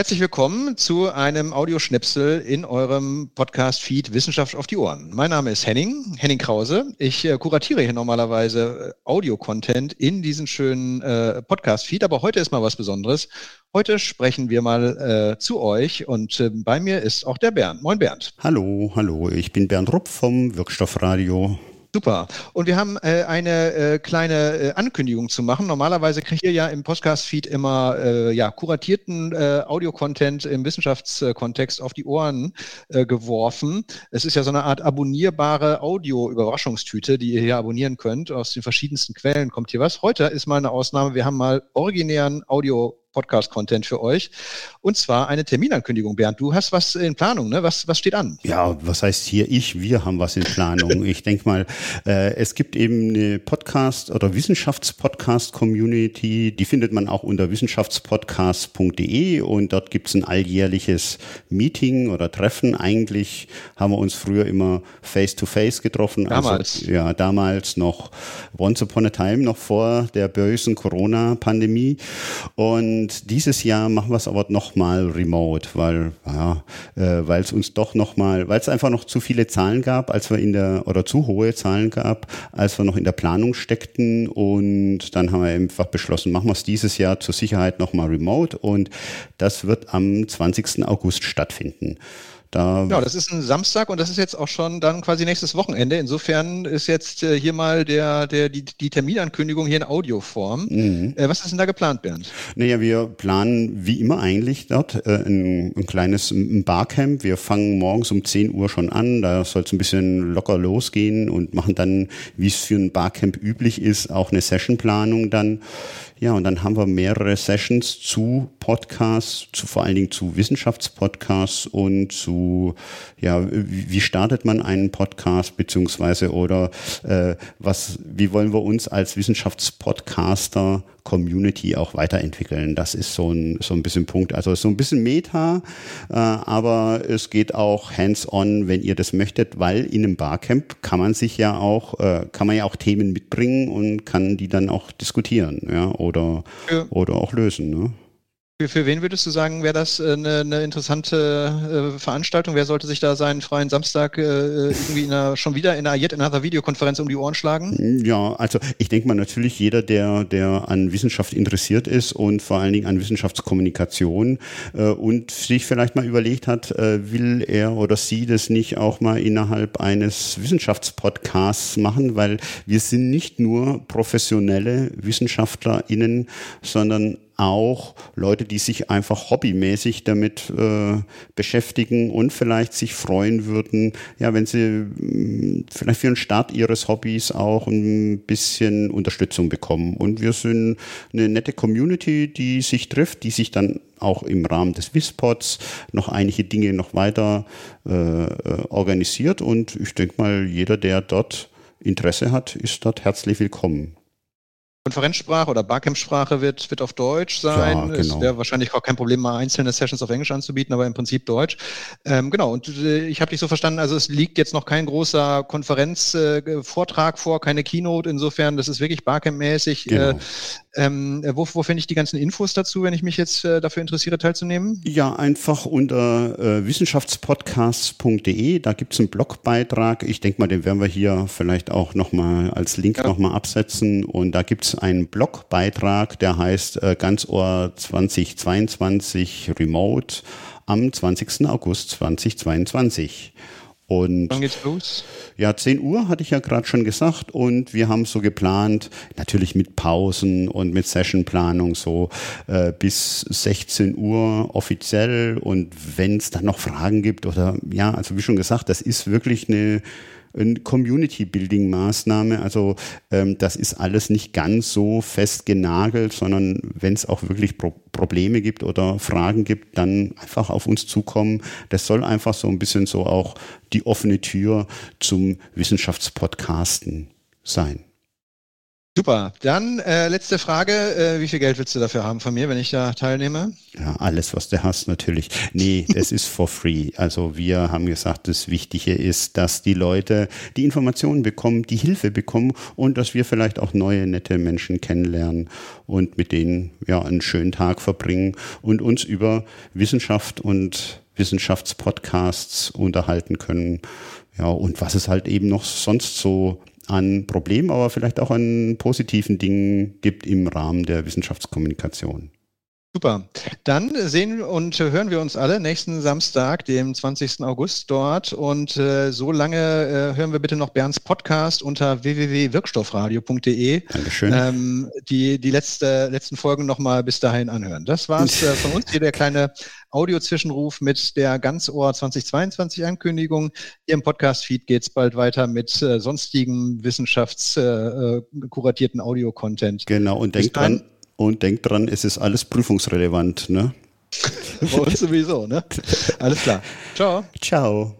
Herzlich willkommen zu einem Audioschnipsel in eurem Podcast-Feed Wissenschaft auf die Ohren. Mein Name ist Henning, Henning Krause. Ich äh, kuratiere hier normalerweise äh, Audio-Content in diesen schönen äh, Podcast-Feed, aber heute ist mal was Besonderes. Heute sprechen wir mal äh, zu euch und äh, bei mir ist auch der Bernd. Moin Bernd. Hallo, hallo, ich bin Bernd Rupp vom Wirkstoffradio. Super. Und wir haben äh, eine äh, kleine äh, Ankündigung zu machen. Normalerweise kriegt ihr ja im Podcast-Feed immer äh, ja, kuratierten äh, Audio-Content im Wissenschaftskontext auf die Ohren äh, geworfen. Es ist ja so eine Art abonnierbare Audio-Überraschungstüte, die ihr hier abonnieren könnt. Aus den verschiedensten Quellen kommt hier was. Heute ist mal eine Ausnahme. Wir haben mal originären Audio Podcast-Content für euch. Und zwar eine Terminankündigung, Bernd. Du hast was in Planung, ne? Was, was steht an? Ja, was heißt hier ich? Wir haben was in Planung. ich denke mal, äh, es gibt eben eine Podcast- oder Wissenschaftspodcast-Community. Die findet man auch unter wissenschaftspodcast.de und dort gibt es ein alljährliches Meeting oder Treffen. Eigentlich haben wir uns früher immer face-to-face -face getroffen. Also, damals. Also, ja, damals noch once upon a time, noch vor der bösen Corona-Pandemie. Und und dieses Jahr machen wir es aber nochmal remote, weil ja, äh, weil es uns doch nochmal, weil es einfach noch zu viele Zahlen gab, als wir in der, oder zu hohe Zahlen gab, als wir noch in der Planung steckten. Und dann haben wir einfach beschlossen, machen wir es dieses Jahr zur Sicherheit nochmal remote. Und das wird am 20. August stattfinden. Da ja, das ist ein Samstag und das ist jetzt auch schon dann quasi nächstes Wochenende. Insofern ist jetzt äh, hier mal der, der, die, die Terminankündigung hier in Audioform. Mhm. Äh, was ist denn da geplant, Bernd? Naja, wir planen wie immer eigentlich dort äh, ein, ein kleines ein Barcamp. Wir fangen morgens um 10 Uhr schon an. Da soll es ein bisschen locker losgehen und machen dann, wie es für ein Barcamp üblich ist, auch eine Sessionplanung dann. Ja, und dann haben wir mehrere Sessions zu Podcasts, zu vor allen Dingen zu Wissenschaftspodcasts und zu, ja, wie startet man einen Podcast beziehungsweise oder äh, was, wie wollen wir uns als Wissenschaftspodcaster Community auch weiterentwickeln. Das ist so ein, so ein bisschen Punkt. Also so ein bisschen Meta, äh, aber es geht auch hands-on, wenn ihr das möchtet, weil in einem Barcamp kann man sich ja auch, äh, kann man ja auch Themen mitbringen und kann die dann auch diskutieren, ja, oder, ja. oder auch lösen. Ne? Für, für wen würdest du sagen, wäre das äh, eine, eine interessante äh, Veranstaltung? Wer sollte sich da seinen freien Samstag äh, irgendwie in einer, schon wieder in einer Yet Another Videokonferenz um die Ohren schlagen? Ja, also ich denke mal natürlich jeder, der, der an Wissenschaft interessiert ist und vor allen Dingen an Wissenschaftskommunikation äh, und sich vielleicht mal überlegt hat, äh, will er oder sie das nicht auch mal innerhalb eines Wissenschaftspodcasts machen, weil wir sind nicht nur professionelle WissenschaftlerInnen, sondern auch Leute, die sich einfach hobbymäßig damit äh, beschäftigen und vielleicht sich freuen würden, ja, wenn sie mh, mm, vielleicht für den Start ihres Hobbys auch ein bisschen Unterstützung bekommen. Und wir sind eine nette Community, die sich trifft, die sich dann auch im Rahmen des WISPODs noch einige Dinge noch weiter äh, äh, organisiert. Und ich denke mal, jeder, der dort Interesse hat, ist dort herzlich willkommen. Konferenzsprache oder Barcamp-Sprache wird, wird auf Deutsch sein. Ja, genau. Es wäre wahrscheinlich auch kein Problem, mal einzelne Sessions auf Englisch anzubieten, aber im Prinzip Deutsch. Ähm, genau, und äh, ich habe dich so verstanden, also es liegt jetzt noch kein großer Konferenzvortrag äh, vor, keine Keynote. Insofern, das ist wirklich Barcamp-mäßig. Genau. Äh, ähm, wo, wo finde ich die ganzen Infos dazu, wenn ich mich jetzt äh, dafür interessiere, teilzunehmen? Ja, einfach unter äh, wissenschaftspodcasts.de. Da gibt es einen Blogbeitrag. Ich denke mal, den werden wir hier vielleicht auch nochmal als Link ja. nochmal absetzen. Und da gibt es einen Blogbeitrag, der heißt äh, Ganzohr 2022 Remote am 20. August 2022. Und Wann geht's los? Ja, 10 Uhr hatte ich ja gerade schon gesagt und wir haben so geplant, natürlich mit Pausen und mit Sessionplanung so äh, bis 16 Uhr offiziell und wenn es dann noch Fragen gibt oder ja, also wie schon gesagt, das ist wirklich eine eine Community-Building-Maßnahme. Also ähm, das ist alles nicht ganz so fest genagelt, sondern wenn es auch wirklich Pro Probleme gibt oder Fragen gibt, dann einfach auf uns zukommen. Das soll einfach so ein bisschen so auch die offene Tür zum Wissenschaftspodcasten sein. Super. Dann äh, letzte Frage. Äh, wie viel Geld willst du dafür haben von mir, wenn ich da teilnehme? Ja, alles, was du hast, natürlich. Nee, es ist for free. Also wir haben gesagt, das Wichtige ist, dass die Leute die Informationen bekommen, die Hilfe bekommen und dass wir vielleicht auch neue, nette Menschen kennenlernen und mit denen ja einen schönen Tag verbringen und uns über Wissenschaft und Wissenschaftspodcasts unterhalten können. Ja, und was es halt eben noch sonst so an Problemen, aber vielleicht auch an positiven Dingen gibt im Rahmen der Wissenschaftskommunikation. Super. Dann sehen und hören wir uns alle nächsten Samstag, dem 20. August dort. Und äh, so lange äh, hören wir bitte noch Bernds Podcast unter www.wirkstoffradio.de. Dankeschön. Ähm, die die letzte, letzten Folgen nochmal bis dahin anhören. Das war's äh, von uns hier, der kleine Audio-Zwischenruf mit der Ganzohr 2022 Ankündigung. Hier im Podcast-Feed geht's bald weiter mit äh, sonstigen wissenschaftskuratierten äh, äh Audio-Content. Genau, und denkt dran, und denkt dran, es ist alles prüfungsrelevant, ne? Bei uns sowieso, ne? Alles klar. Ciao. Ciao.